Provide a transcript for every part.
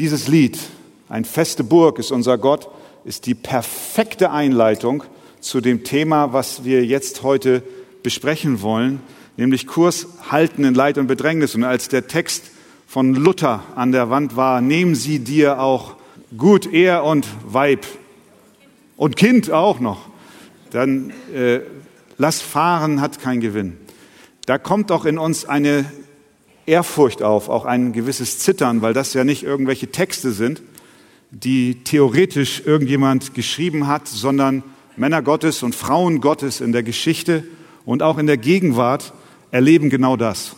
Dieses Lied, ein feste Burg ist unser Gott, ist die perfekte Einleitung zu dem Thema, was wir jetzt heute besprechen wollen, nämlich Kurs halten in Leid und Bedrängnis. Und als der Text von Luther an der Wand war, nehmen Sie dir auch gut er und Weib und Kind auch noch, dann äh, lass fahren hat kein Gewinn. Da kommt auch in uns eine Ehrfurcht auf, auch ein gewisses Zittern, weil das ja nicht irgendwelche Texte sind, die theoretisch irgendjemand geschrieben hat, sondern Männer Gottes und Frauen Gottes in der Geschichte und auch in der Gegenwart erleben genau das.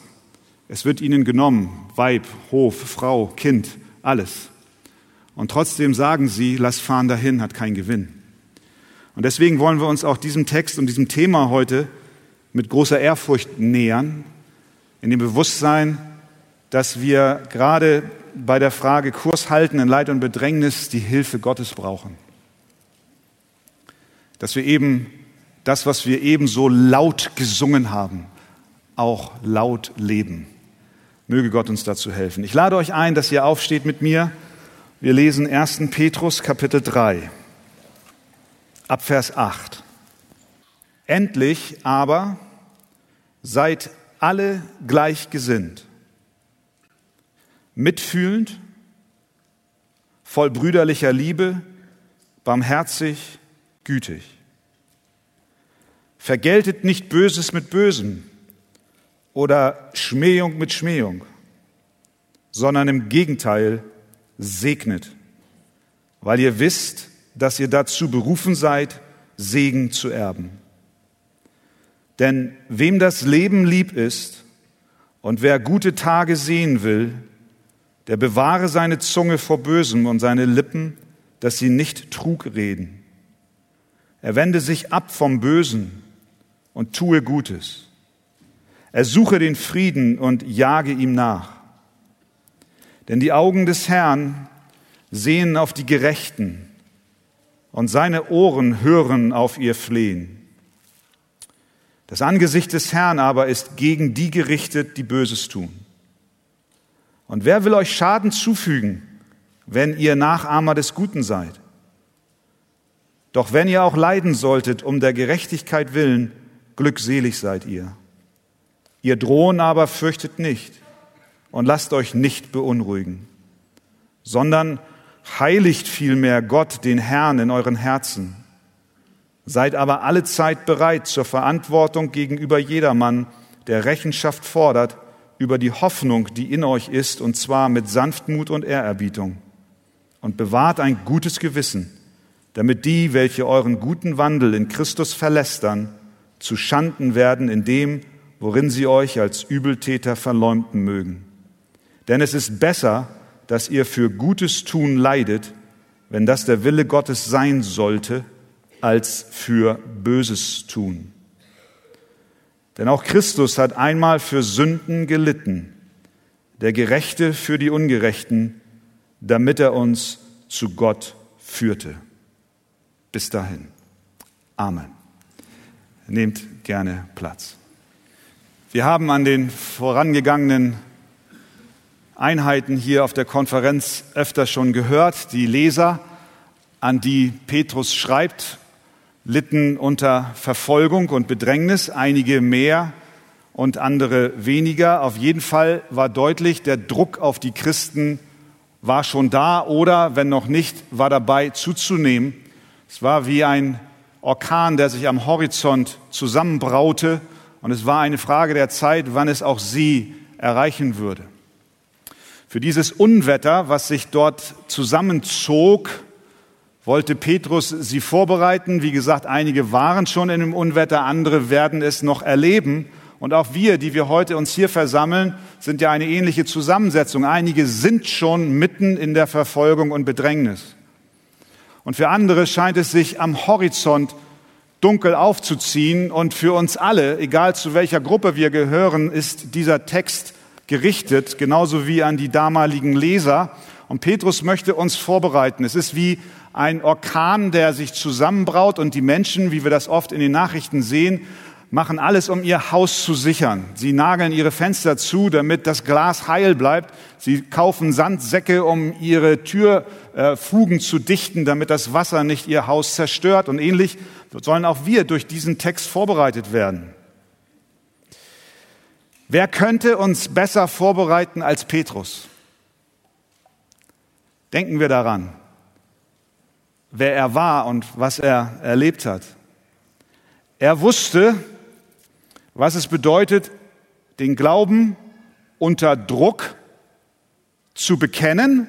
Es wird ihnen genommen, Weib, Hof, Frau, Kind, alles. Und trotzdem sagen sie, lass fahren dahin, hat keinen Gewinn. Und deswegen wollen wir uns auch diesem Text und diesem Thema heute mit großer Ehrfurcht nähern, in dem Bewusstsein, dass wir gerade bei der Frage Kurs halten in Leid und Bedrängnis die Hilfe Gottes brauchen. Dass wir eben das, was wir eben so laut gesungen haben, auch laut leben. Möge Gott uns dazu helfen. Ich lade euch ein, dass ihr aufsteht mit mir. Wir lesen 1. Petrus Kapitel 3 ab Vers 8. Endlich aber seid alle gleichgesinnt, mitfühlend, voll brüderlicher Liebe, barmherzig, gütig. Vergeltet nicht Böses mit Bösem oder Schmähung mit Schmähung, sondern im Gegenteil segnet, weil ihr wisst, dass ihr dazu berufen seid, Segen zu erben. Denn wem das Leben lieb ist und wer gute Tage sehen will, der bewahre seine Zunge vor Bösem und seine Lippen, dass sie nicht Trug reden. Er wende sich ab vom Bösen und tue Gutes. Er suche den Frieden und jage ihm nach. Denn die Augen des Herrn sehen auf die Gerechten und seine Ohren hören auf ihr Flehen. Das Angesicht des Herrn aber ist gegen die gerichtet, die Böses tun. Und wer will euch Schaden zufügen, wenn ihr Nachahmer des Guten seid? Doch wenn ihr auch leiden solltet um der Gerechtigkeit willen, glückselig seid ihr. Ihr drohen aber fürchtet nicht und lasst euch nicht beunruhigen, sondern heiligt vielmehr Gott, den Herrn, in euren Herzen. Seid aber alle Zeit bereit zur Verantwortung gegenüber jedermann, der Rechenschaft fordert über die Hoffnung, die in euch ist, und zwar mit Sanftmut und Ehrerbietung. Und bewahrt ein gutes Gewissen, damit die, welche euren guten Wandel in Christus verlästern, zu Schanden werden in dem, worin sie euch als Übeltäter verleumden mögen. Denn es ist besser, dass ihr für Gutes tun leidet, wenn das der Wille Gottes sein sollte, als für Böses tun. Denn auch Christus hat einmal für Sünden gelitten, der Gerechte für die Ungerechten, damit er uns zu Gott führte. Bis dahin. Amen. Nehmt gerne Platz. Wir haben an den vorangegangenen Einheiten hier auf der Konferenz öfter schon gehört. Die Leser, an die Petrus schreibt, litten unter Verfolgung und Bedrängnis, einige mehr und andere weniger. Auf jeden Fall war deutlich, der Druck auf die Christen war schon da oder, wenn noch nicht, war dabei zuzunehmen. Es war wie ein Orkan, der sich am Horizont zusammenbraute und es war eine Frage der Zeit, wann es auch sie erreichen würde. Für dieses Unwetter, was sich dort zusammenzog, wollte Petrus sie vorbereiten. Wie gesagt, einige waren schon in dem Unwetter, andere werden es noch erleben. Und auch wir, die wir heute uns hier versammeln, sind ja eine ähnliche Zusammensetzung. Einige sind schon mitten in der Verfolgung und Bedrängnis. Und für andere scheint es sich am Horizont dunkel aufzuziehen. Und für uns alle, egal zu welcher Gruppe wir gehören, ist dieser Text gerichtet, genauso wie an die damaligen Leser. Und Petrus möchte uns vorbereiten. Es ist wie ein Orkan, der sich zusammenbraut und die Menschen, wie wir das oft in den Nachrichten sehen, machen alles, um ihr Haus zu sichern. Sie nageln ihre Fenster zu, damit das Glas heil bleibt. Sie kaufen Sandsäcke, um ihre Türfugen zu dichten, damit das Wasser nicht ihr Haus zerstört. Und ähnlich sollen auch wir durch diesen Text vorbereitet werden. Wer könnte uns besser vorbereiten als Petrus? Denken wir daran, wer er war und was er erlebt hat. Er wusste, was es bedeutet, den Glauben unter Druck zu bekennen,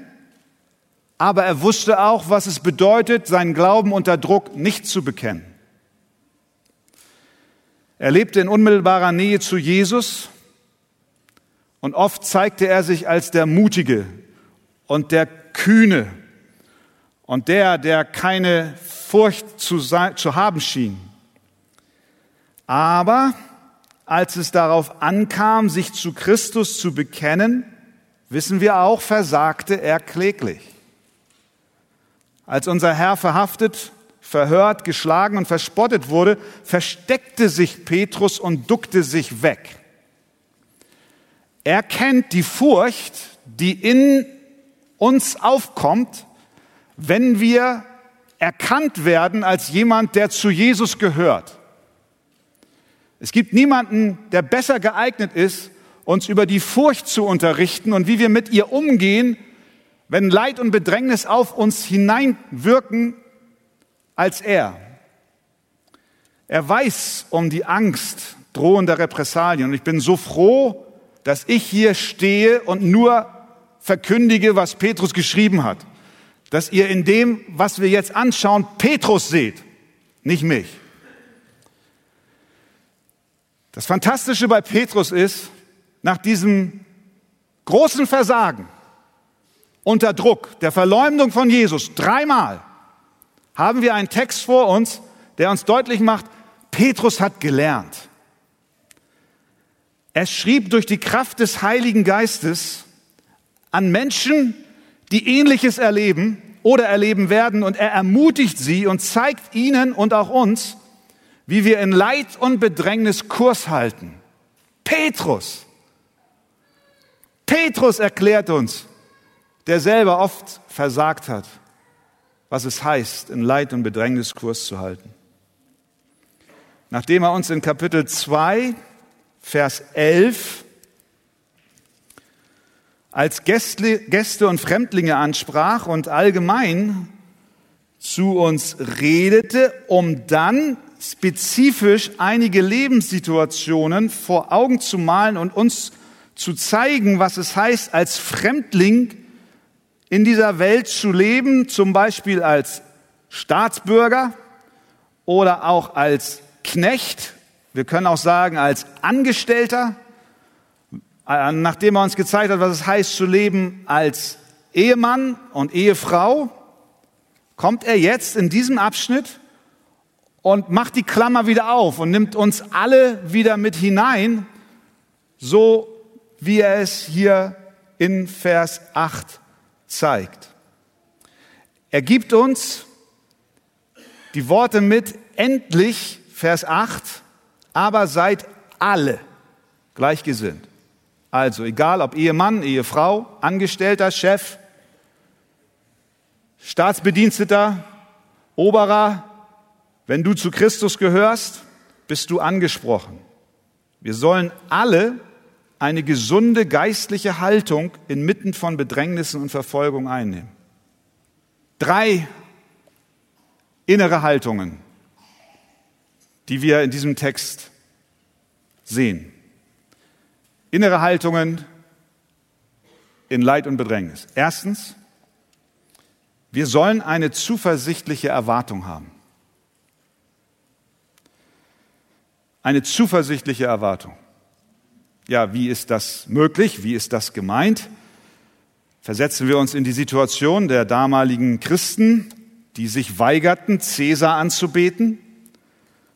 aber er wusste auch, was es bedeutet, seinen Glauben unter Druck nicht zu bekennen. Er lebte in unmittelbarer Nähe zu Jesus und oft zeigte er sich als der Mutige und der Kühne und der, der keine Furcht zu, sein, zu haben schien. Aber als es darauf ankam, sich zu Christus zu bekennen, wissen wir auch, versagte er kläglich. Als unser Herr verhaftet, verhört, geschlagen und verspottet wurde, versteckte sich Petrus und duckte sich weg. Er kennt die Furcht, die in uns aufkommt, wenn wir erkannt werden als jemand, der zu Jesus gehört. Es gibt niemanden, der besser geeignet ist, uns über die Furcht zu unterrichten und wie wir mit ihr umgehen, wenn Leid und Bedrängnis auf uns hineinwirken, als er. Er weiß um die Angst drohender Repressalien und ich bin so froh, dass ich hier stehe und nur verkündige, was Petrus geschrieben hat. Dass ihr in dem, was wir jetzt anschauen, Petrus seht, nicht mich. Das Fantastische bei Petrus ist, nach diesem großen Versagen, unter Druck, der Verleumdung von Jesus, dreimal, haben wir einen Text vor uns, der uns deutlich macht, Petrus hat gelernt. Er schrieb durch die Kraft des Heiligen Geistes an Menschen, die ähnliches erleben oder erleben werden, und er ermutigt sie und zeigt ihnen und auch uns, wie wir in Leid und Bedrängnis Kurs halten. Petrus. Petrus erklärt uns, der selber oft versagt hat, was es heißt, in Leid und Bedrängnis Kurs zu halten. Nachdem er uns in Kapitel 2 Vers 11, als Gäste und Fremdlinge ansprach und allgemein zu uns redete, um dann spezifisch einige Lebenssituationen vor Augen zu malen und uns zu zeigen, was es heißt, als Fremdling in dieser Welt zu leben, zum Beispiel als Staatsbürger oder auch als Knecht. Wir können auch sagen, als Angestellter, nachdem er uns gezeigt hat, was es heißt zu leben als Ehemann und Ehefrau, kommt er jetzt in diesem Abschnitt und macht die Klammer wieder auf und nimmt uns alle wieder mit hinein, so wie er es hier in Vers 8 zeigt. Er gibt uns die Worte mit, endlich, Vers 8, aber seid alle gleichgesinnt. Also egal ob Ehemann, Ehefrau, Angestellter, Chef, Staatsbediensteter, Oberer, wenn du zu Christus gehörst, bist du angesprochen. Wir sollen alle eine gesunde geistliche Haltung inmitten von Bedrängnissen und Verfolgung einnehmen. Drei innere Haltungen die wir in diesem Text sehen. Innere Haltungen in Leid und Bedrängnis. Erstens, wir sollen eine zuversichtliche Erwartung haben. Eine zuversichtliche Erwartung. Ja, wie ist das möglich? Wie ist das gemeint? Versetzen wir uns in die Situation der damaligen Christen, die sich weigerten, Cäsar anzubeten,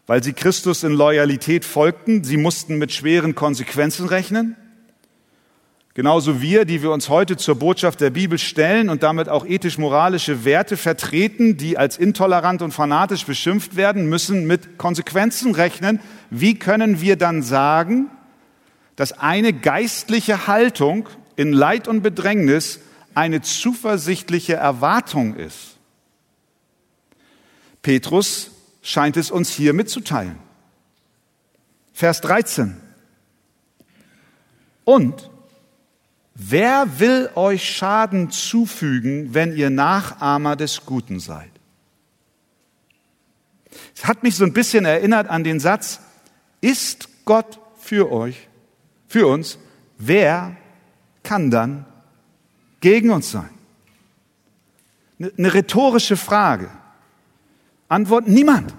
weil sie Christus in Loyalität folgten. Sie mussten mit schweren Konsequenzen rechnen. Genauso wir, die wir uns heute zur Botschaft der Bibel stellen und damit auch ethisch-moralische Werte vertreten, die als intolerant und fanatisch beschimpft werden, müssen mit Konsequenzen rechnen. Wie können wir dann sagen, dass eine geistliche Haltung in Leid und Bedrängnis eine zuversichtliche Erwartung ist? Petrus scheint es uns hier mitzuteilen. Vers 13. Und Wer will euch Schaden zufügen, wenn ihr Nachahmer des Guten seid? Es hat mich so ein bisschen erinnert an den Satz, ist Gott für euch, für uns, wer kann dann gegen uns sein? Eine rhetorische Frage. Antwort niemand.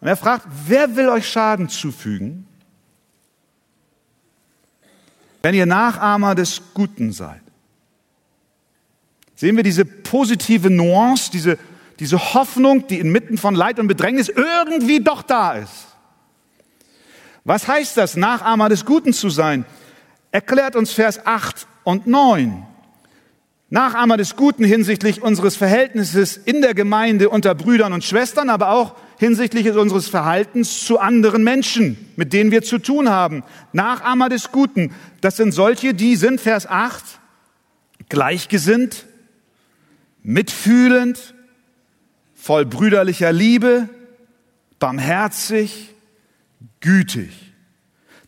Und er fragt, wer will euch Schaden zufügen, wenn ihr Nachahmer des Guten seid. Sehen wir diese positive Nuance, diese, diese Hoffnung, die inmitten von Leid und Bedrängnis irgendwie doch da ist. Was heißt das, Nachahmer des Guten zu sein? Erklärt uns Vers 8 und 9. Nachahmer des Guten hinsichtlich unseres Verhältnisses in der Gemeinde unter Brüdern und Schwestern, aber auch hinsichtlich unseres Verhaltens zu anderen Menschen, mit denen wir zu tun haben. Nachahmer des Guten, das sind solche, die sind, Vers 8, gleichgesinnt, mitfühlend, voll brüderlicher Liebe, barmherzig, gütig.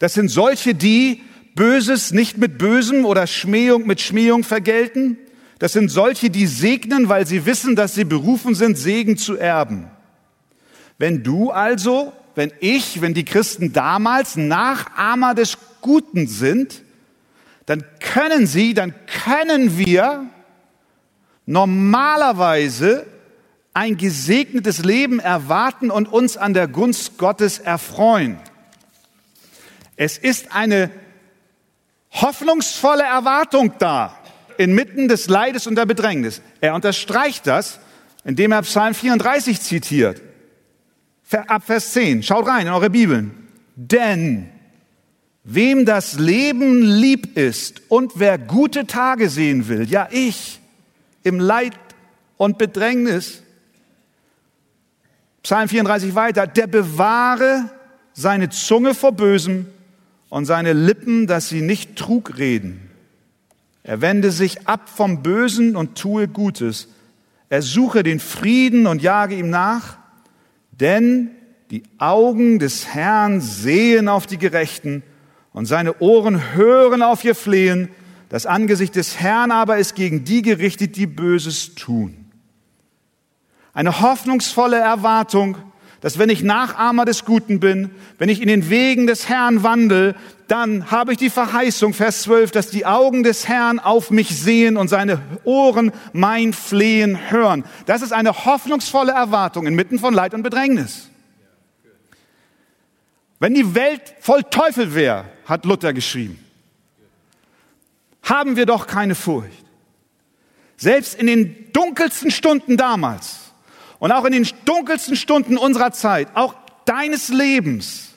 Das sind solche, die Böses nicht mit Bösem oder Schmähung mit Schmähung vergelten. Das sind solche, die segnen, weil sie wissen, dass sie berufen sind, Segen zu erben. Wenn du also, wenn ich, wenn die Christen damals Nachahmer des Guten sind, dann können sie, dann können wir normalerweise ein gesegnetes Leben erwarten und uns an der Gunst Gottes erfreuen. Es ist eine hoffnungsvolle Erwartung da, inmitten des Leides und der Bedrängnis. Er unterstreicht das, indem er Psalm 34 zitiert ab Vers 10. Schaut rein in eure Bibeln. Denn wem das Leben lieb ist und wer gute Tage sehen will, ja ich, im Leid und Bedrängnis, Psalm 34 weiter, der bewahre seine Zunge vor Bösem und seine Lippen, dass sie nicht Trug reden. Er wende sich ab vom Bösen und tue Gutes. Er suche den Frieden und jage ihm nach. Denn die Augen des Herrn sehen auf die Gerechten und seine Ohren hören auf ihr Flehen. Das Angesicht des Herrn aber ist gegen die gerichtet, die Böses tun. Eine hoffnungsvolle Erwartung, dass wenn ich Nachahmer des Guten bin, wenn ich in den Wegen des Herrn wandel, dann habe ich die Verheißung, Vers 12, dass die Augen des Herrn auf mich sehen und seine Ohren mein Flehen hören. Das ist eine hoffnungsvolle Erwartung inmitten von Leid und Bedrängnis. Wenn die Welt voll Teufel wäre, hat Luther geschrieben, haben wir doch keine Furcht. Selbst in den dunkelsten Stunden damals und auch in den dunkelsten Stunden unserer Zeit, auch deines Lebens,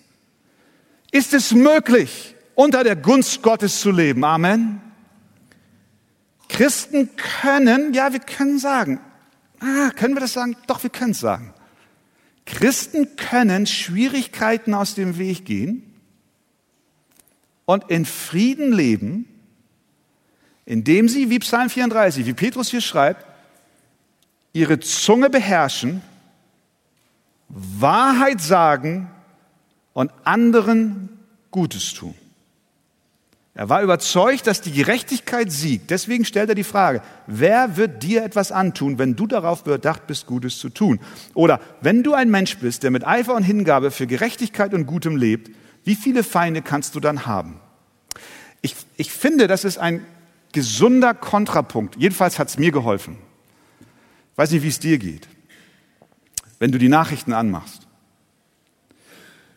ist es möglich, unter der Gunst Gottes zu leben. Amen. Christen können, ja, wir können sagen, ah, können wir das sagen? Doch, wir können es sagen. Christen können Schwierigkeiten aus dem Weg gehen und in Frieden leben, indem sie, wie Psalm 34, wie Petrus hier schreibt, ihre Zunge beherrschen, Wahrheit sagen und anderen Gutes tun. Er war überzeugt, dass die Gerechtigkeit siegt. Deswegen stellt er die Frage, wer wird dir etwas antun, wenn du darauf bedacht bist, Gutes zu tun? Oder wenn du ein Mensch bist, der mit Eifer und Hingabe für Gerechtigkeit und Gutem lebt, wie viele Feinde kannst du dann haben? Ich, ich finde, das ist ein gesunder Kontrapunkt. Jedenfalls hat es mir geholfen. Weiß nicht, wie es dir geht, wenn du die Nachrichten anmachst.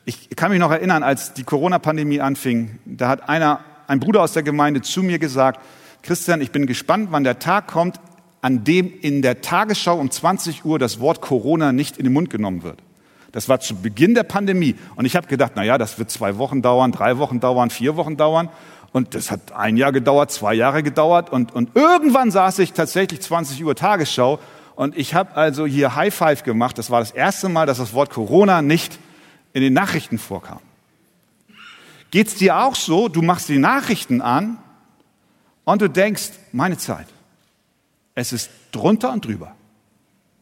Ich kann mich noch erinnern, als die Corona-Pandemie anfing, da hat einer ein Bruder aus der Gemeinde zu mir gesagt, Christian, ich bin gespannt, wann der Tag kommt, an dem in der Tagesschau um 20 Uhr das Wort Corona nicht in den Mund genommen wird. Das war zu Beginn der Pandemie. Und ich habe gedacht, na ja, das wird zwei Wochen dauern, drei Wochen dauern, vier Wochen dauern. Und das hat ein Jahr gedauert, zwei Jahre gedauert und, und irgendwann saß ich tatsächlich 20 Uhr Tagesschau und ich habe also hier High Five gemacht. Das war das erste Mal, dass das Wort Corona nicht in den Nachrichten vorkam. Geht's dir auch so? Du machst die Nachrichten an und du denkst, meine Zeit. Es ist drunter und drüber.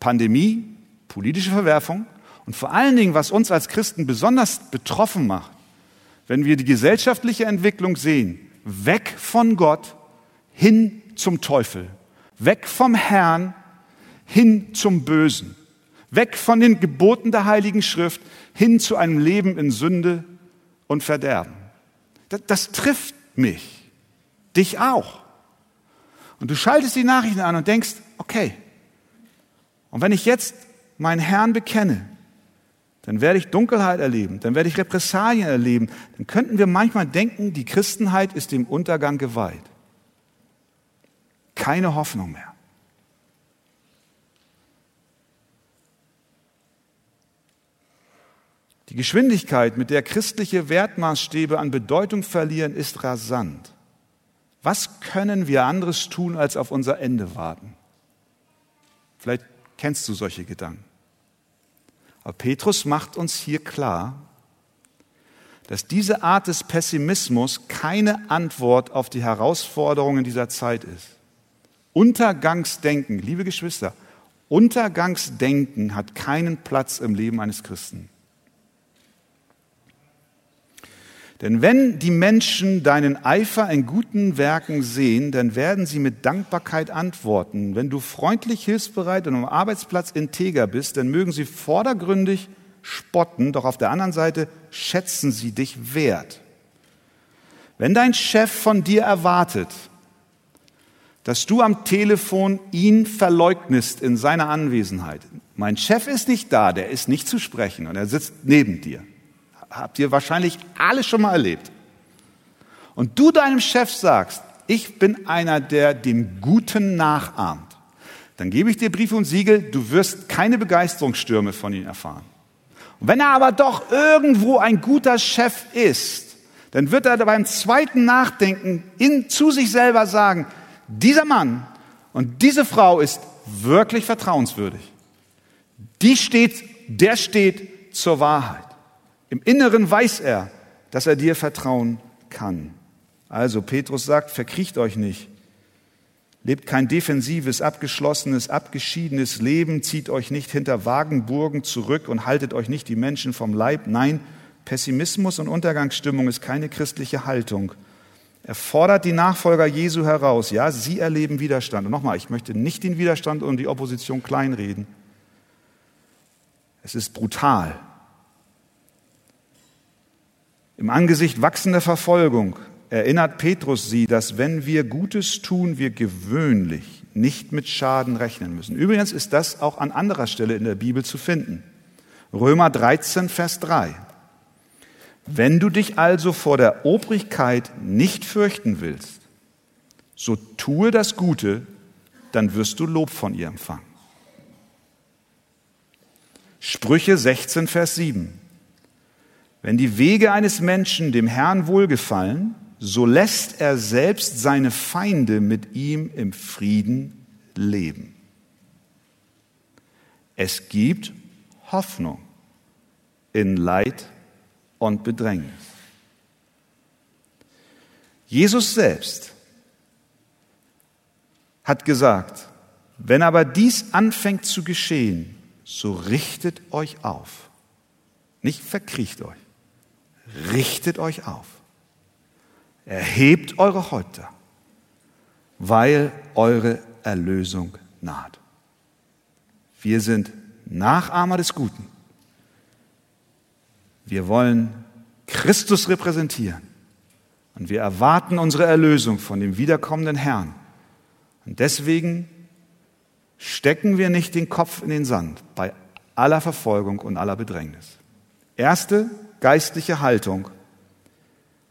Pandemie, politische Verwerfung und vor allen Dingen, was uns als Christen besonders betroffen macht, wenn wir die gesellschaftliche Entwicklung sehen, weg von Gott hin zum Teufel, weg vom Herrn hin zum Bösen, weg von den Geboten der Heiligen Schrift hin zu einem Leben in Sünde und Verderben. Das, das trifft mich, dich auch. Und du schaltest die Nachrichten an und denkst, okay, und wenn ich jetzt meinen Herrn bekenne, dann werde ich Dunkelheit erleben, dann werde ich Repressalien erleben, dann könnten wir manchmal denken, die Christenheit ist dem Untergang geweiht. Keine Hoffnung mehr. Die Geschwindigkeit, mit der christliche Wertmaßstäbe an Bedeutung verlieren, ist rasant. Was können wir anderes tun, als auf unser Ende warten? Vielleicht kennst du solche Gedanken. Aber Petrus macht uns hier klar, dass diese Art des Pessimismus keine Antwort auf die Herausforderungen dieser Zeit ist. Untergangsdenken, liebe Geschwister, Untergangsdenken hat keinen Platz im Leben eines Christen. Denn wenn die Menschen deinen Eifer in guten Werken sehen, dann werden sie mit Dankbarkeit antworten. Wenn du freundlich, hilfsbereit und am Arbeitsplatz integer bist, dann mögen sie vordergründig spotten, doch auf der anderen Seite schätzen sie dich wert. Wenn dein Chef von dir erwartet, dass du am Telefon ihn verleugnest in seiner Anwesenheit. Mein Chef ist nicht da, der ist nicht zu sprechen und er sitzt neben dir habt ihr wahrscheinlich alle schon mal erlebt. Und du deinem Chef sagst, ich bin einer, der dem Guten nachahmt, dann gebe ich dir Briefe und Siegel, du wirst keine Begeisterungsstürme von ihm erfahren. Und wenn er aber doch irgendwo ein guter Chef ist, dann wird er beim zweiten Nachdenken in, zu sich selber sagen, dieser Mann und diese Frau ist wirklich vertrauenswürdig. Die steht, der steht zur Wahrheit. Im Inneren weiß er, dass er dir vertrauen kann. Also Petrus sagt, verkriecht euch nicht. Lebt kein defensives, abgeschlossenes, abgeschiedenes Leben, zieht euch nicht hinter Wagenburgen zurück und haltet euch nicht die Menschen vom Leib. Nein, Pessimismus und Untergangsstimmung ist keine christliche Haltung. Er fordert die Nachfolger Jesu heraus. Ja, sie erleben Widerstand. Und nochmal, ich möchte nicht den Widerstand und die Opposition kleinreden. Es ist brutal. Im Angesicht wachsender Verfolgung erinnert Petrus sie, dass wenn wir Gutes tun, wir gewöhnlich nicht mit Schaden rechnen müssen. Übrigens ist das auch an anderer Stelle in der Bibel zu finden. Römer 13, Vers 3. Wenn du dich also vor der Obrigkeit nicht fürchten willst, so tue das Gute, dann wirst du Lob von ihr empfangen. Sprüche 16, Vers 7. Wenn die Wege eines Menschen dem Herrn wohlgefallen, so lässt er selbst seine Feinde mit ihm im Frieden leben. Es gibt Hoffnung in Leid und Bedrängnis. Jesus selbst hat gesagt, wenn aber dies anfängt zu geschehen, so richtet euch auf, nicht verkriecht euch richtet euch auf. Erhebt eure Häupter, weil eure Erlösung naht. Wir sind Nachahmer des Guten. Wir wollen Christus repräsentieren. Und wir erwarten unsere Erlösung von dem wiederkommenden Herrn. Und deswegen stecken wir nicht den Kopf in den Sand bei aller Verfolgung und aller Bedrängnis. Erste geistliche Haltung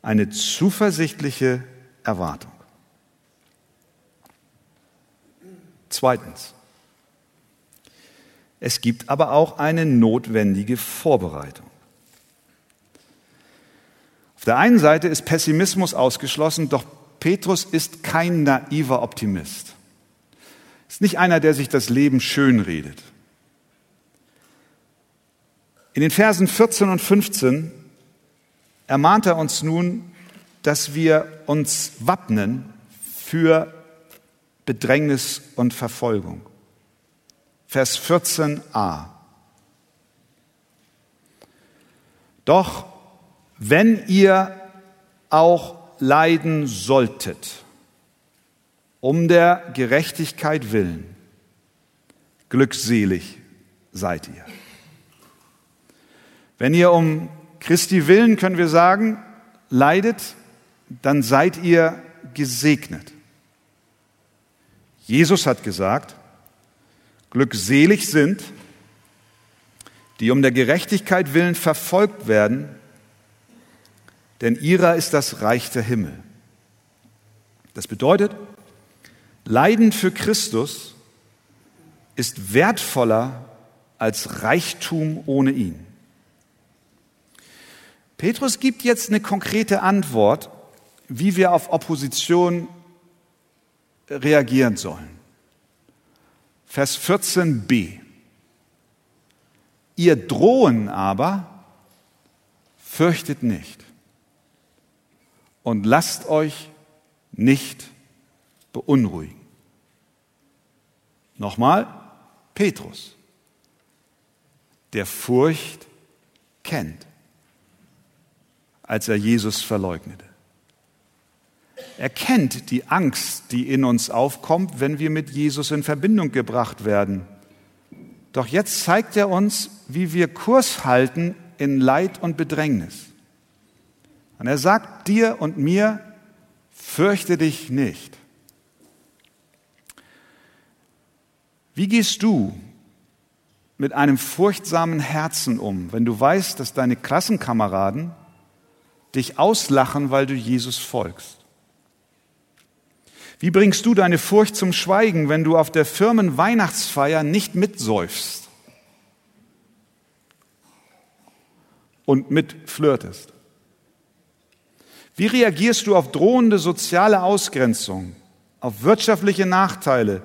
eine zuversichtliche Erwartung. Zweitens. Es gibt aber auch eine notwendige Vorbereitung. Auf der einen Seite ist Pessimismus ausgeschlossen, doch Petrus ist kein naiver Optimist. Ist nicht einer, der sich das Leben schönredet. In den Versen 14 und 15 ermahnt er uns nun, dass wir uns wappnen für Bedrängnis und Verfolgung. Vers 14a. Doch wenn ihr auch leiden solltet, um der Gerechtigkeit willen, glückselig seid ihr. Wenn ihr um Christi willen, können wir sagen, leidet, dann seid ihr gesegnet. Jesus hat gesagt, glückselig sind, die um der Gerechtigkeit willen verfolgt werden, denn ihrer ist das Reich der Himmel. Das bedeutet, Leiden für Christus ist wertvoller als Reichtum ohne ihn. Petrus gibt jetzt eine konkrete Antwort, wie wir auf Opposition reagieren sollen. Vers 14b. Ihr drohen aber, fürchtet nicht und lasst euch nicht beunruhigen. Nochmal, Petrus, der Furcht kennt als er Jesus verleugnete. Er kennt die Angst, die in uns aufkommt, wenn wir mit Jesus in Verbindung gebracht werden. Doch jetzt zeigt er uns, wie wir Kurs halten in Leid und Bedrängnis. Und er sagt dir und mir, fürchte dich nicht. Wie gehst du mit einem furchtsamen Herzen um, wenn du weißt, dass deine Klassenkameraden dich auslachen, weil du Jesus folgst? Wie bringst du deine Furcht zum Schweigen, wenn du auf der Firmenweihnachtsfeier nicht mitsäufst und mitflirtest? Wie reagierst du auf drohende soziale Ausgrenzung, auf wirtschaftliche Nachteile,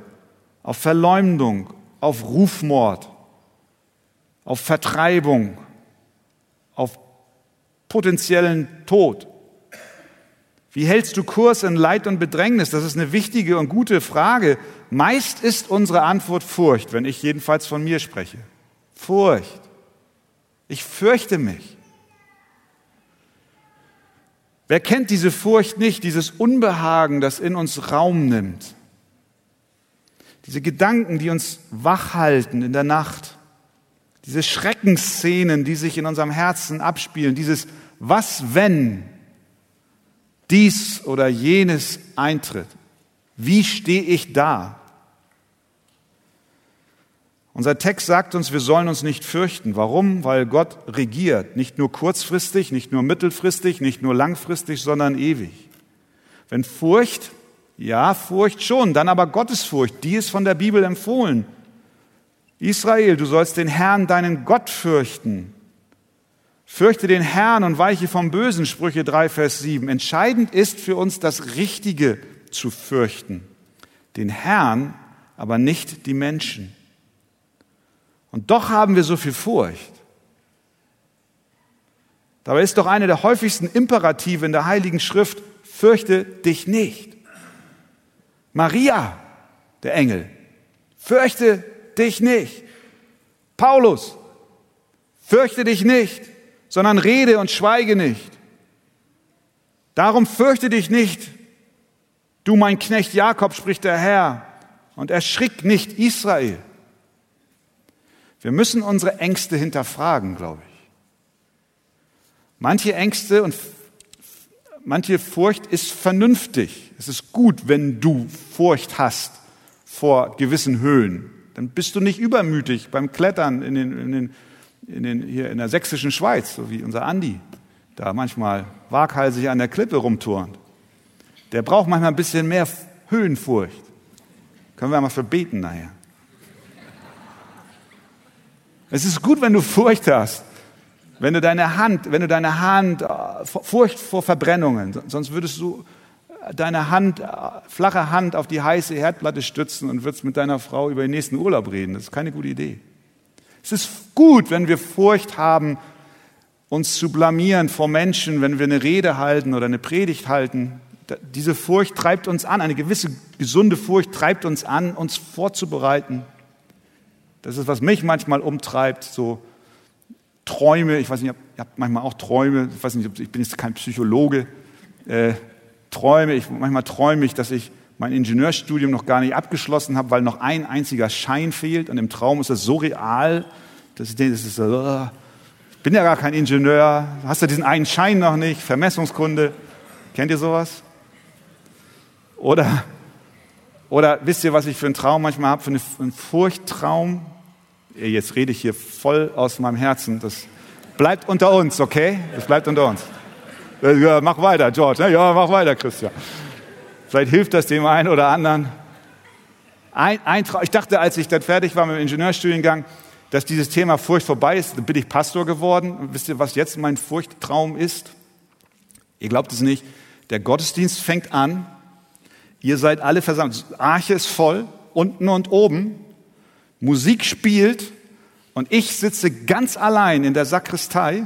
auf Verleumdung, auf Rufmord, auf Vertreibung, potenziellen Tod? Wie hältst du Kurs in Leid und Bedrängnis? Das ist eine wichtige und gute Frage. Meist ist unsere Antwort Furcht, wenn ich jedenfalls von mir spreche. Furcht. Ich fürchte mich. Wer kennt diese Furcht nicht, dieses Unbehagen, das in uns Raum nimmt? Diese Gedanken, die uns wach halten in der Nacht. Diese Schreckensszenen, die sich in unserem Herzen abspielen, dieses Was wenn dies oder jenes eintritt, wie stehe ich da? Unser Text sagt uns, wir sollen uns nicht fürchten. Warum? Weil Gott regiert, nicht nur kurzfristig, nicht nur mittelfristig, nicht nur langfristig, sondern ewig. Wenn Furcht, ja, Furcht schon, dann aber Gottesfurcht, die ist von der Bibel empfohlen. Israel, du sollst den Herrn, deinen Gott fürchten. Fürchte den Herrn und weiche vom Bösen, Sprüche 3, Vers 7. Entscheidend ist für uns das Richtige zu fürchten. Den Herrn, aber nicht die Menschen. Und doch haben wir so viel Furcht. Dabei ist doch eine der häufigsten Imperative in der Heiligen Schrift, fürchte dich nicht. Maria, der Engel, fürchte dich nicht. Paulus, fürchte dich nicht, sondern rede und schweige nicht. Darum fürchte dich nicht, du mein Knecht Jakob, spricht der Herr, und erschrick nicht Israel. Wir müssen unsere Ängste hinterfragen, glaube ich. Manche Ängste und manche Furcht ist vernünftig. Es ist gut, wenn du Furcht hast vor gewissen Höhen dann bist du nicht übermütig beim Klettern in den, in den, in den, hier in der sächsischen Schweiz, so wie unser Andi, da manchmal waghalsig an der Klippe rumturnt. Der braucht manchmal ein bisschen mehr Höhenfurcht. Können wir mal verbeten nachher. Es ist gut, wenn du Furcht hast. Wenn du deine Hand, wenn du deine Hand äh, Furcht vor Verbrennungen. Sonst würdest du deine Hand, flache Hand auf die heiße Herdplatte stützen und würdest mit deiner Frau über den nächsten Urlaub reden. Das ist keine gute Idee. Es ist gut, wenn wir Furcht haben, uns zu blamieren vor Menschen, wenn wir eine Rede halten oder eine Predigt halten. Diese Furcht treibt uns an, eine gewisse gesunde Furcht treibt uns an, uns vorzubereiten. Das ist, was mich manchmal umtreibt, so Träume. Ich weiß nicht, ihr habt manchmal auch Träume. Ich weiß nicht, ich bin jetzt kein Psychologe. Träume, ich, manchmal träume ich, dass ich mein Ingenieurstudium noch gar nicht abgeschlossen habe, weil noch ein einziger Schein fehlt. Und im Traum ist das so real, dass ich denke, das ist, uh, ich bin ja gar kein Ingenieur. Hast du diesen einen Schein noch nicht? Vermessungskunde. Kennt ihr sowas? Oder, oder wisst ihr, was ich für einen Traum manchmal habe? Für einen Furchttraum. Jetzt rede ich hier voll aus meinem Herzen. Das bleibt unter uns, okay? Das bleibt unter uns. Ja, mach weiter, George. Ne? Ja, mach weiter, Christian. Vielleicht hilft das dem einen oder anderen. Ein, ein ich dachte, als ich dann fertig war mit dem Ingenieurstudiengang, dass dieses Thema Furcht vorbei ist. Dann bin ich Pastor geworden. wisst ihr, was jetzt mein Furchttraum ist? Ihr glaubt es nicht. Der Gottesdienst fängt an. Ihr seid alle versammelt. Arche ist voll, unten und oben. Musik spielt und ich sitze ganz allein in der Sakristei.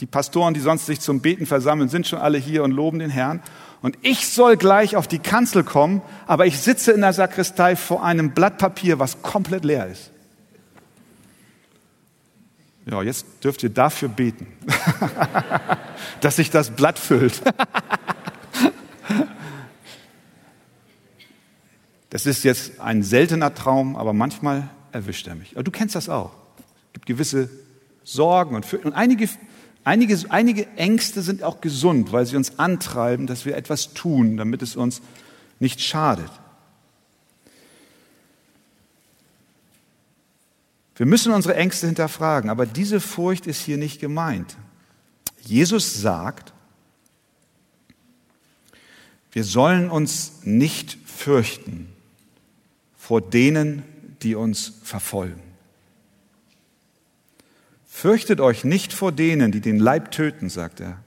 Die Pastoren, die sonst sich zum Beten versammeln, sind schon alle hier und loben den Herrn. Und ich soll gleich auf die Kanzel kommen, aber ich sitze in der Sakristei vor einem Blatt Papier, was komplett leer ist. Ja, jetzt dürft ihr dafür beten, dass sich das Blatt füllt. das ist jetzt ein seltener Traum, aber manchmal erwischt er mich. Aber du kennst das auch. Es gibt gewisse Sorgen und, und einige Einige, einige Ängste sind auch gesund, weil sie uns antreiben, dass wir etwas tun, damit es uns nicht schadet. Wir müssen unsere Ängste hinterfragen, aber diese Furcht ist hier nicht gemeint. Jesus sagt, wir sollen uns nicht fürchten vor denen, die uns verfolgen. Fürchtet euch nicht vor denen, die den Leib töten, sagt er,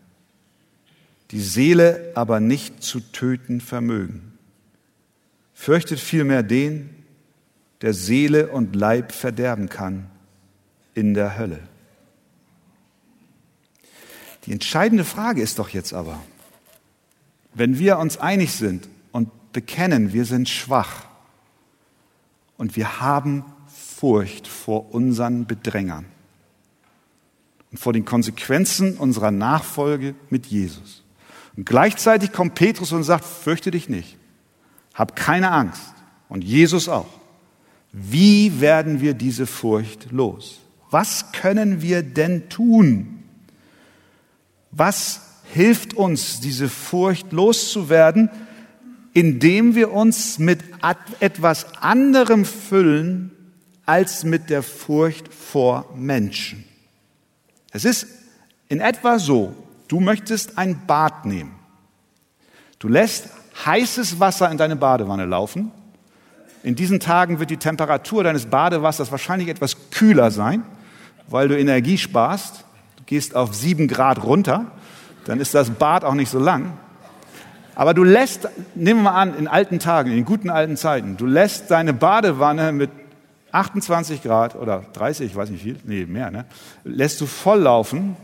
die Seele aber nicht zu töten vermögen. Fürchtet vielmehr den, der Seele und Leib verderben kann in der Hölle. Die entscheidende Frage ist doch jetzt aber, wenn wir uns einig sind und bekennen, wir sind schwach und wir haben Furcht vor unseren Bedrängern, und vor den Konsequenzen unserer Nachfolge mit Jesus. Und gleichzeitig kommt Petrus und sagt, fürchte dich nicht, hab keine Angst und Jesus auch. Wie werden wir diese Furcht los? Was können wir denn tun? Was hilft uns, diese Furcht loszuwerden, indem wir uns mit etwas anderem füllen als mit der Furcht vor Menschen? Es ist in etwa so, du möchtest ein Bad nehmen. Du lässt heißes Wasser in deine Badewanne laufen. In diesen Tagen wird die Temperatur deines Badewassers wahrscheinlich etwas kühler sein, weil du Energie sparst. Du gehst auf sieben Grad runter, dann ist das Bad auch nicht so lang. Aber du lässt, nehmen wir mal an, in alten Tagen, in guten alten Zeiten, du lässt deine Badewanne mit 28 Grad oder 30, ich weiß nicht viel, nee, mehr, ne? lässt du voll laufen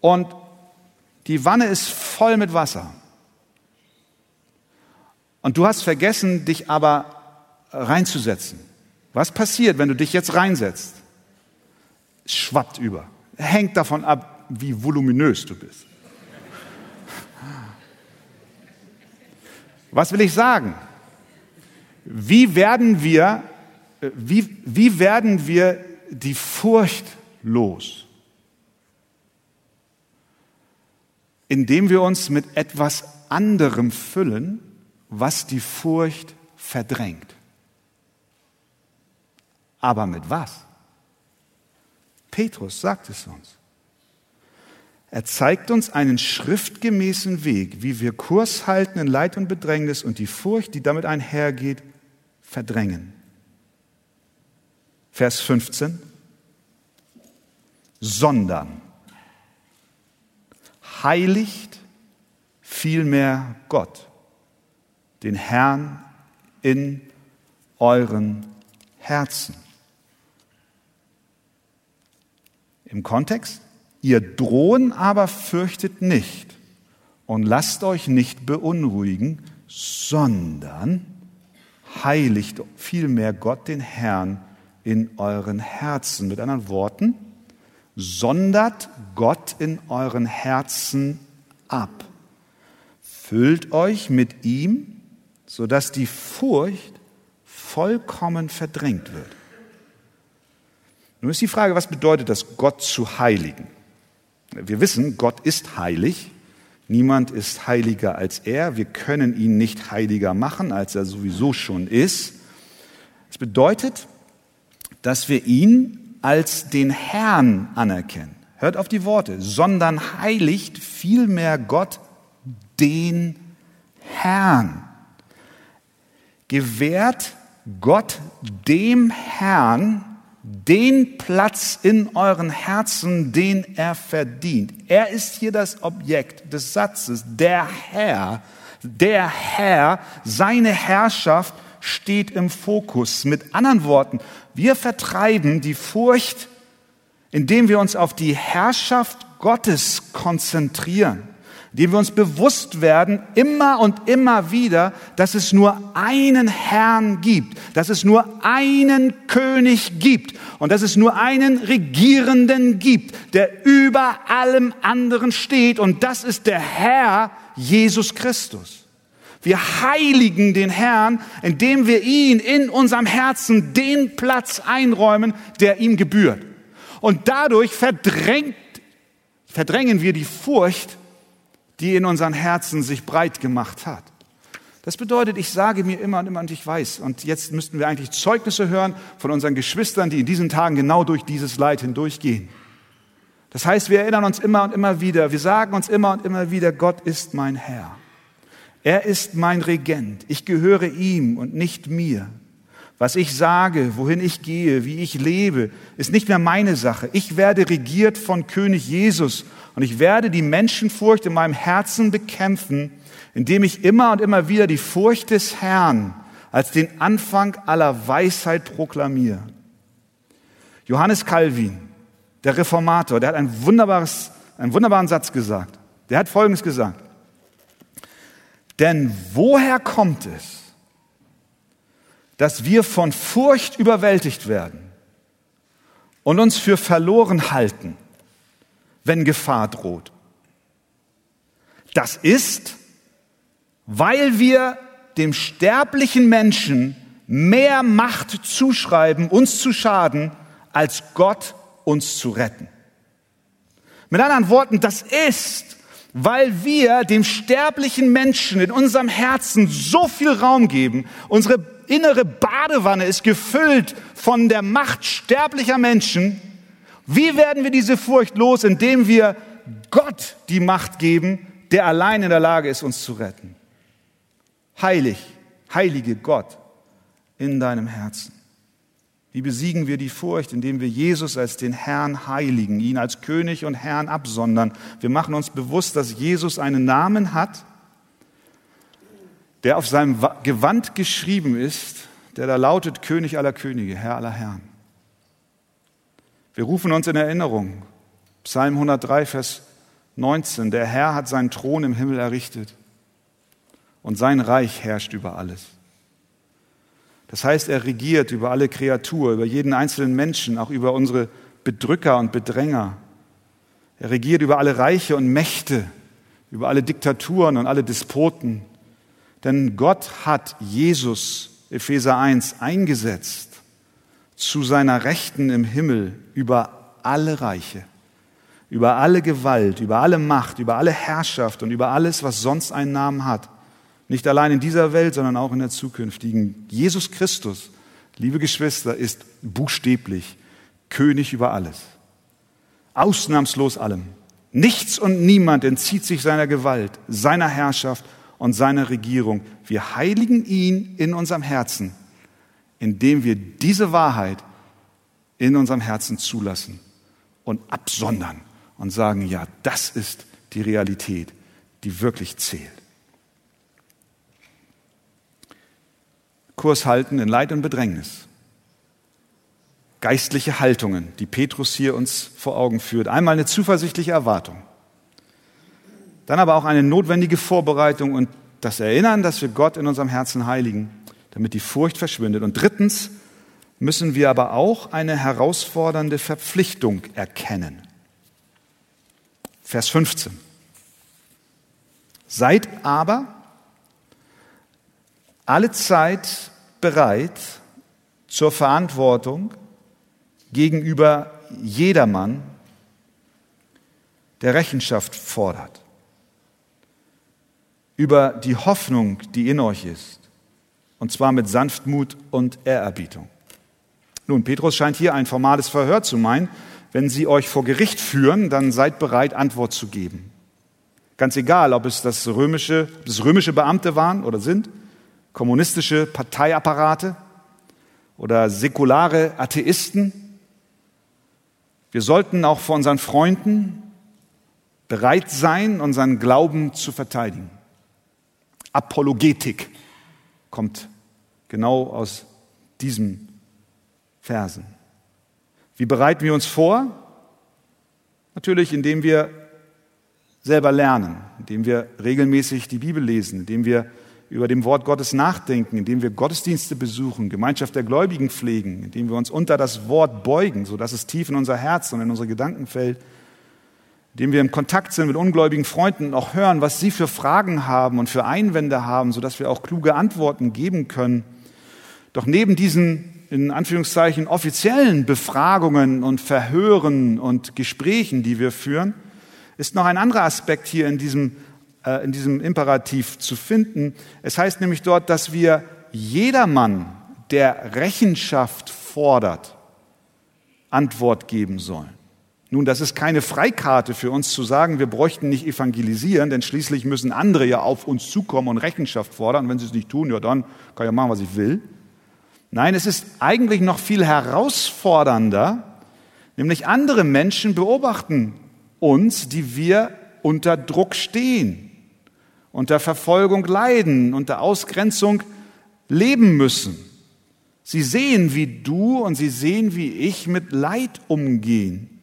und die Wanne ist voll mit Wasser. Und du hast vergessen, dich aber reinzusetzen. Was passiert, wenn du dich jetzt reinsetzt? Es schwappt über. Hängt davon ab, wie voluminös du bist. Was will ich sagen? Wie werden wir wie, wie werden wir die Furcht los? Indem wir uns mit etwas anderem füllen, was die Furcht verdrängt. Aber mit was? Petrus sagt es uns. Er zeigt uns einen schriftgemäßen Weg, wie wir Kurs halten in Leid und Bedrängnis und die Furcht, die damit einhergeht, verdrängen. Vers 15, sondern heiligt vielmehr Gott, den Herrn in euren Herzen. Im Kontext, ihr drohen aber fürchtet nicht und lasst euch nicht beunruhigen, sondern heiligt vielmehr Gott den Herrn in euren Herzen. Mit anderen Worten, sondert Gott in euren Herzen ab. Füllt euch mit ihm, sodass die Furcht vollkommen verdrängt wird. Nun ist die Frage, was bedeutet das, Gott zu heiligen? Wir wissen, Gott ist heilig. Niemand ist heiliger als er. Wir können ihn nicht heiliger machen, als er sowieso schon ist. Es bedeutet, dass wir ihn als den Herrn anerkennen. Hört auf die Worte, sondern heiligt vielmehr Gott den Herrn. Gewährt Gott dem Herrn den Platz in euren Herzen, den er verdient. Er ist hier das Objekt des Satzes, der Herr. Der Herr, seine Herrschaft steht im Fokus. Mit anderen Worten, wir vertreiben die Furcht, indem wir uns auf die Herrschaft Gottes konzentrieren indem wir uns bewusst werden, immer und immer wieder, dass es nur einen Herrn gibt, dass es nur einen König gibt und dass es nur einen Regierenden gibt, der über allem anderen steht und das ist der Herr Jesus Christus. Wir heiligen den Herrn, indem wir ihn in unserem Herzen den Platz einräumen, der ihm gebührt. Und dadurch verdrängt, verdrängen wir die Furcht, die in unseren Herzen sich breit gemacht hat. Das bedeutet, ich sage mir immer und immer, und ich weiß, und jetzt müssten wir eigentlich Zeugnisse hören von unseren Geschwistern, die in diesen Tagen genau durch dieses Leid hindurchgehen. Das heißt, wir erinnern uns immer und immer wieder, wir sagen uns immer und immer wieder, Gott ist mein Herr. Er ist mein Regent. Ich gehöre ihm und nicht mir. Was ich sage, wohin ich gehe, wie ich lebe, ist nicht mehr meine Sache. Ich werde regiert von König Jesus und ich werde die Menschenfurcht in meinem Herzen bekämpfen, indem ich immer und immer wieder die Furcht des Herrn als den Anfang aller Weisheit proklamiere. Johannes Calvin, der Reformator, der hat ein wunderbares, einen wunderbaren Satz gesagt. Der hat Folgendes gesagt. Denn woher kommt es, dass wir von Furcht überwältigt werden und uns für verloren halten? wenn Gefahr droht. Das ist, weil wir dem sterblichen Menschen mehr Macht zuschreiben, uns zu schaden, als Gott uns zu retten. Mit anderen Worten, das ist, weil wir dem sterblichen Menschen in unserem Herzen so viel Raum geben. Unsere innere Badewanne ist gefüllt von der Macht sterblicher Menschen, wie werden wir diese Furcht los? Indem wir Gott die Macht geben, der allein in der Lage ist, uns zu retten. Heilig, heilige Gott in deinem Herzen. Wie besiegen wir die Furcht, indem wir Jesus als den Herrn heiligen, ihn als König und Herrn absondern? Wir machen uns bewusst, dass Jesus einen Namen hat, der auf seinem Gewand geschrieben ist, der da lautet König aller Könige, Herr aller Herren. Wir rufen uns in Erinnerung. Psalm 103, Vers 19. Der Herr hat seinen Thron im Himmel errichtet und sein Reich herrscht über alles. Das heißt, er regiert über alle Kreatur, über jeden einzelnen Menschen, auch über unsere Bedrücker und Bedränger. Er regiert über alle Reiche und Mächte, über alle Diktaturen und alle Despoten. Denn Gott hat Jesus, Epheser 1, eingesetzt zu seiner Rechten im Himmel über alle Reiche, über alle Gewalt, über alle Macht, über alle Herrschaft und über alles, was sonst einen Namen hat. Nicht allein in dieser Welt, sondern auch in der zukünftigen. Jesus Christus, liebe Geschwister, ist buchstäblich König über alles. Ausnahmslos allem. Nichts und niemand entzieht sich seiner Gewalt, seiner Herrschaft und seiner Regierung. Wir heiligen ihn in unserem Herzen indem wir diese Wahrheit in unserem Herzen zulassen und absondern und sagen, ja, das ist die Realität, die wirklich zählt. Kurs halten in Leid und Bedrängnis. Geistliche Haltungen, die Petrus hier uns vor Augen führt. Einmal eine zuversichtliche Erwartung. Dann aber auch eine notwendige Vorbereitung und das Erinnern, dass wir Gott in unserem Herzen heiligen, damit die Furcht verschwindet. Und drittens müssen wir aber auch eine herausfordernde Verpflichtung erkennen. Vers 15. Seid aber alle Zeit bereit zur Verantwortung gegenüber jedermann, der Rechenschaft fordert über die Hoffnung, die in euch ist, und zwar mit Sanftmut und Ehrerbietung. Nun, Petrus scheint hier ein formales Verhör zu meinen. Wenn sie euch vor Gericht führen, dann seid bereit, Antwort zu geben. Ganz egal, ob es das römische, das römische Beamte waren oder sind, kommunistische Parteiapparate oder säkulare Atheisten. Wir sollten auch vor unseren Freunden bereit sein, unseren Glauben zu verteidigen. Apologetik kommt genau aus diesen Versen. Wie bereiten wir uns vor? Natürlich, indem wir selber lernen, indem wir regelmäßig die Bibel lesen, indem wir über dem Wort Gottes nachdenken, indem wir Gottesdienste besuchen, Gemeinschaft der Gläubigen pflegen, indem wir uns unter das Wort beugen, sodass es tief in unser Herz und in unsere Gedanken fällt, indem wir im Kontakt sind mit ungläubigen Freunden und auch hören, was sie für Fragen haben und für Einwände haben, sodass wir auch kluge Antworten geben können. Doch neben diesen in Anführungszeichen offiziellen Befragungen und Verhören und Gesprächen, die wir führen, ist noch ein anderer Aspekt hier in diesem, äh, in diesem Imperativ zu finden. Es heißt nämlich dort, dass wir jedermann, der Rechenschaft fordert, Antwort geben sollen. Nun, das ist keine Freikarte für uns zu sagen, wir bräuchten nicht evangelisieren, denn schließlich müssen andere ja auf uns zukommen und Rechenschaft fordern. wenn sie es nicht tun, ja dann kann ich ja machen, was ich will. Nein, es ist eigentlich noch viel herausfordernder, nämlich andere Menschen beobachten uns, die wir unter Druck stehen, unter Verfolgung leiden, unter Ausgrenzung leben müssen. Sie sehen, wie du und sie sehen, wie ich mit Leid umgehen.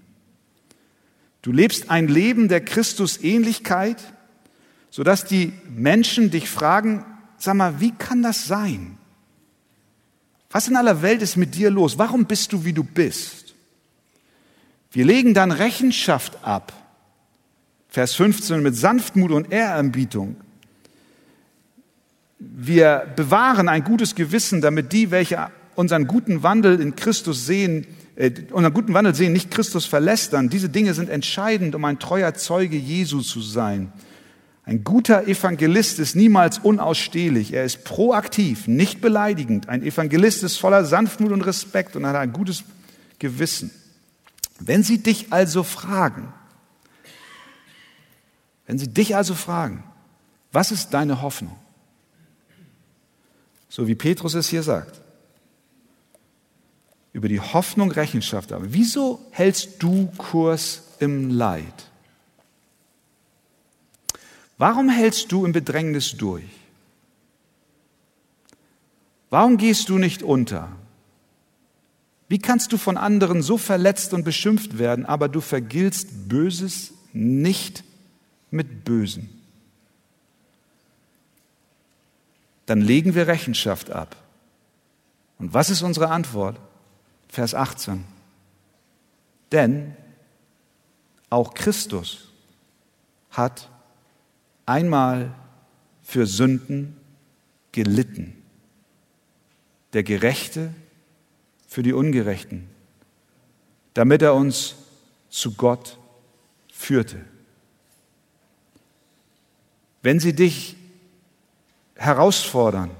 Du lebst ein Leben der Christusähnlichkeit, sodass die Menschen dich fragen, sag mal, wie kann das sein? Was in aller Welt ist mit dir los? Warum bist du, wie du bist? Wir legen dann Rechenschaft ab. Vers 15 mit Sanftmut und Ehrerbietung. Wir bewahren ein gutes Gewissen, damit die, welche unseren guten Wandel in Christus sehen, äh, unseren guten Wandel sehen, nicht Christus verlästern. Diese Dinge sind entscheidend, um ein treuer Zeuge Jesu zu sein. Ein guter Evangelist ist niemals unausstehlich. Er ist proaktiv, nicht beleidigend. Ein Evangelist ist voller Sanftmut und Respekt und hat ein gutes Gewissen. Wenn sie dich also fragen, wenn sie dich also fragen, was ist deine Hoffnung? So wie Petrus es hier sagt, über die Hoffnung Rechenschaft haben. Wieso hältst du Kurs im Leid? Warum hältst du im Bedrängnis durch? Warum gehst du nicht unter? Wie kannst du von anderen so verletzt und beschimpft werden, aber du vergiltst Böses nicht mit Bösen? Dann legen wir Rechenschaft ab. Und was ist unsere Antwort? Vers 18. Denn auch Christus hat einmal für Sünden gelitten. Der Gerechte für die Ungerechten, damit er uns zu Gott führte. Wenn sie dich herausfordern,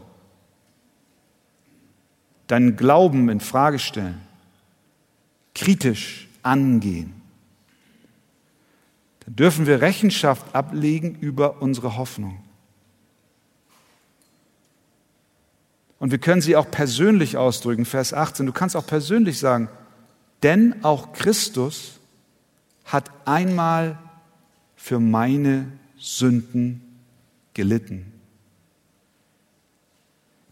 deinen Glauben in Frage stellen, kritisch angehen, dann dürfen wir Rechenschaft ablegen über unsere Hoffnung. Und wir können sie auch persönlich ausdrücken, Vers 18. Du kannst auch persönlich sagen, denn auch Christus hat einmal für meine Sünden gelitten.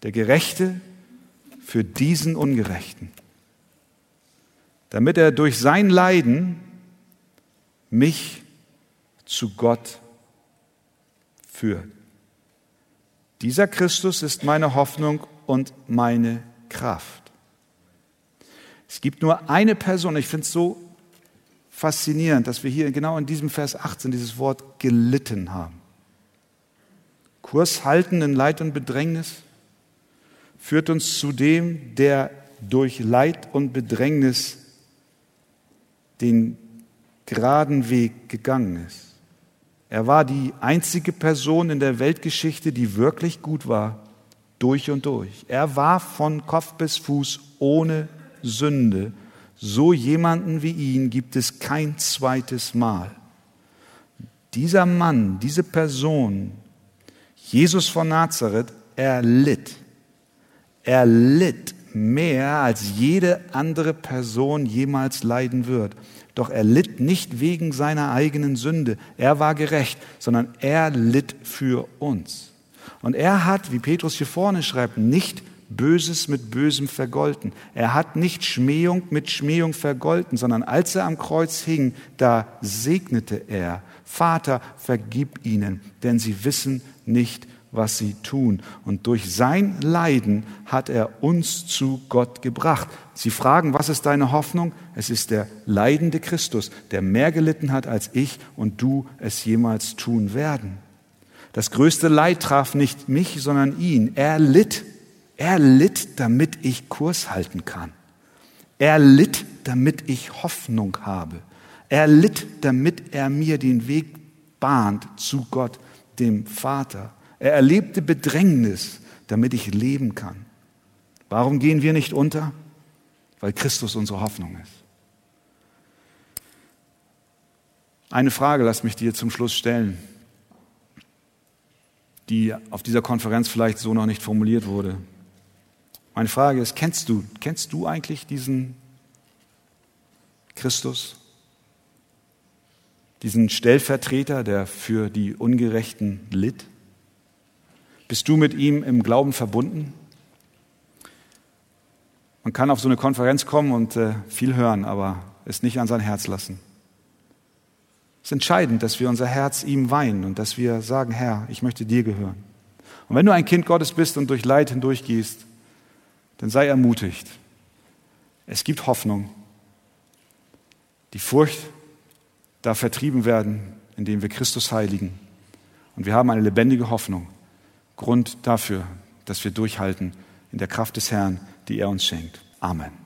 Der Gerechte für diesen Ungerechten, damit er durch sein Leiden mich zu Gott führt. Dieser Christus ist meine Hoffnung und meine Kraft. Es gibt nur eine Person, ich finde es so faszinierend, dass wir hier genau in diesem Vers 18 dieses Wort gelitten haben. Kurs halten in Leid und Bedrängnis führt uns zu dem, der durch Leid und Bedrängnis den geraden Weg gegangen ist. Er war die einzige Person in der Weltgeschichte, die wirklich gut war, durch und durch. Er war von Kopf bis Fuß ohne Sünde. So jemanden wie ihn gibt es kein zweites Mal. Dieser Mann, diese Person, Jesus von Nazareth, er litt. Er litt mehr als jede andere Person jemals leiden wird. Doch er litt nicht wegen seiner eigenen Sünde. Er war gerecht, sondern er litt für uns. Und er hat, wie Petrus hier vorne schreibt, nicht Böses mit Bösem vergolten. Er hat nicht Schmähung mit Schmähung vergolten, sondern als er am Kreuz hing, da segnete er. Vater, vergib ihnen, denn sie wissen nicht, was sie tun. Und durch sein Leiden hat er uns zu Gott gebracht. Sie fragen, was ist deine Hoffnung? Es ist der leidende Christus, der mehr gelitten hat, als ich und du es jemals tun werden. Das größte Leid traf nicht mich, sondern ihn. Er litt. Er litt, damit ich Kurs halten kann. Er litt, damit ich Hoffnung habe. Er litt, damit er mir den Weg bahnt zu Gott, dem Vater. Er erlebte Bedrängnis, damit ich leben kann. Warum gehen wir nicht unter? Weil Christus unsere Hoffnung ist. Eine Frage, lass mich dir zum Schluss stellen, die auf dieser Konferenz vielleicht so noch nicht formuliert wurde. Meine Frage ist, kennst du, kennst du eigentlich diesen Christus? Diesen Stellvertreter, der für die Ungerechten litt? Bist du mit ihm im Glauben verbunden? Man kann auf so eine Konferenz kommen und äh, viel hören, aber es nicht an sein Herz lassen. Es ist entscheidend, dass wir unser Herz ihm weinen und dass wir sagen, Herr, ich möchte dir gehören. Und wenn du ein Kind Gottes bist und durch Leid hindurchgehst, dann sei ermutigt. Es gibt Hoffnung. Die Furcht darf vertrieben werden, indem wir Christus heiligen. Und wir haben eine lebendige Hoffnung. Grund dafür, dass wir durchhalten in der Kraft des Herrn, die er uns schenkt. Amen.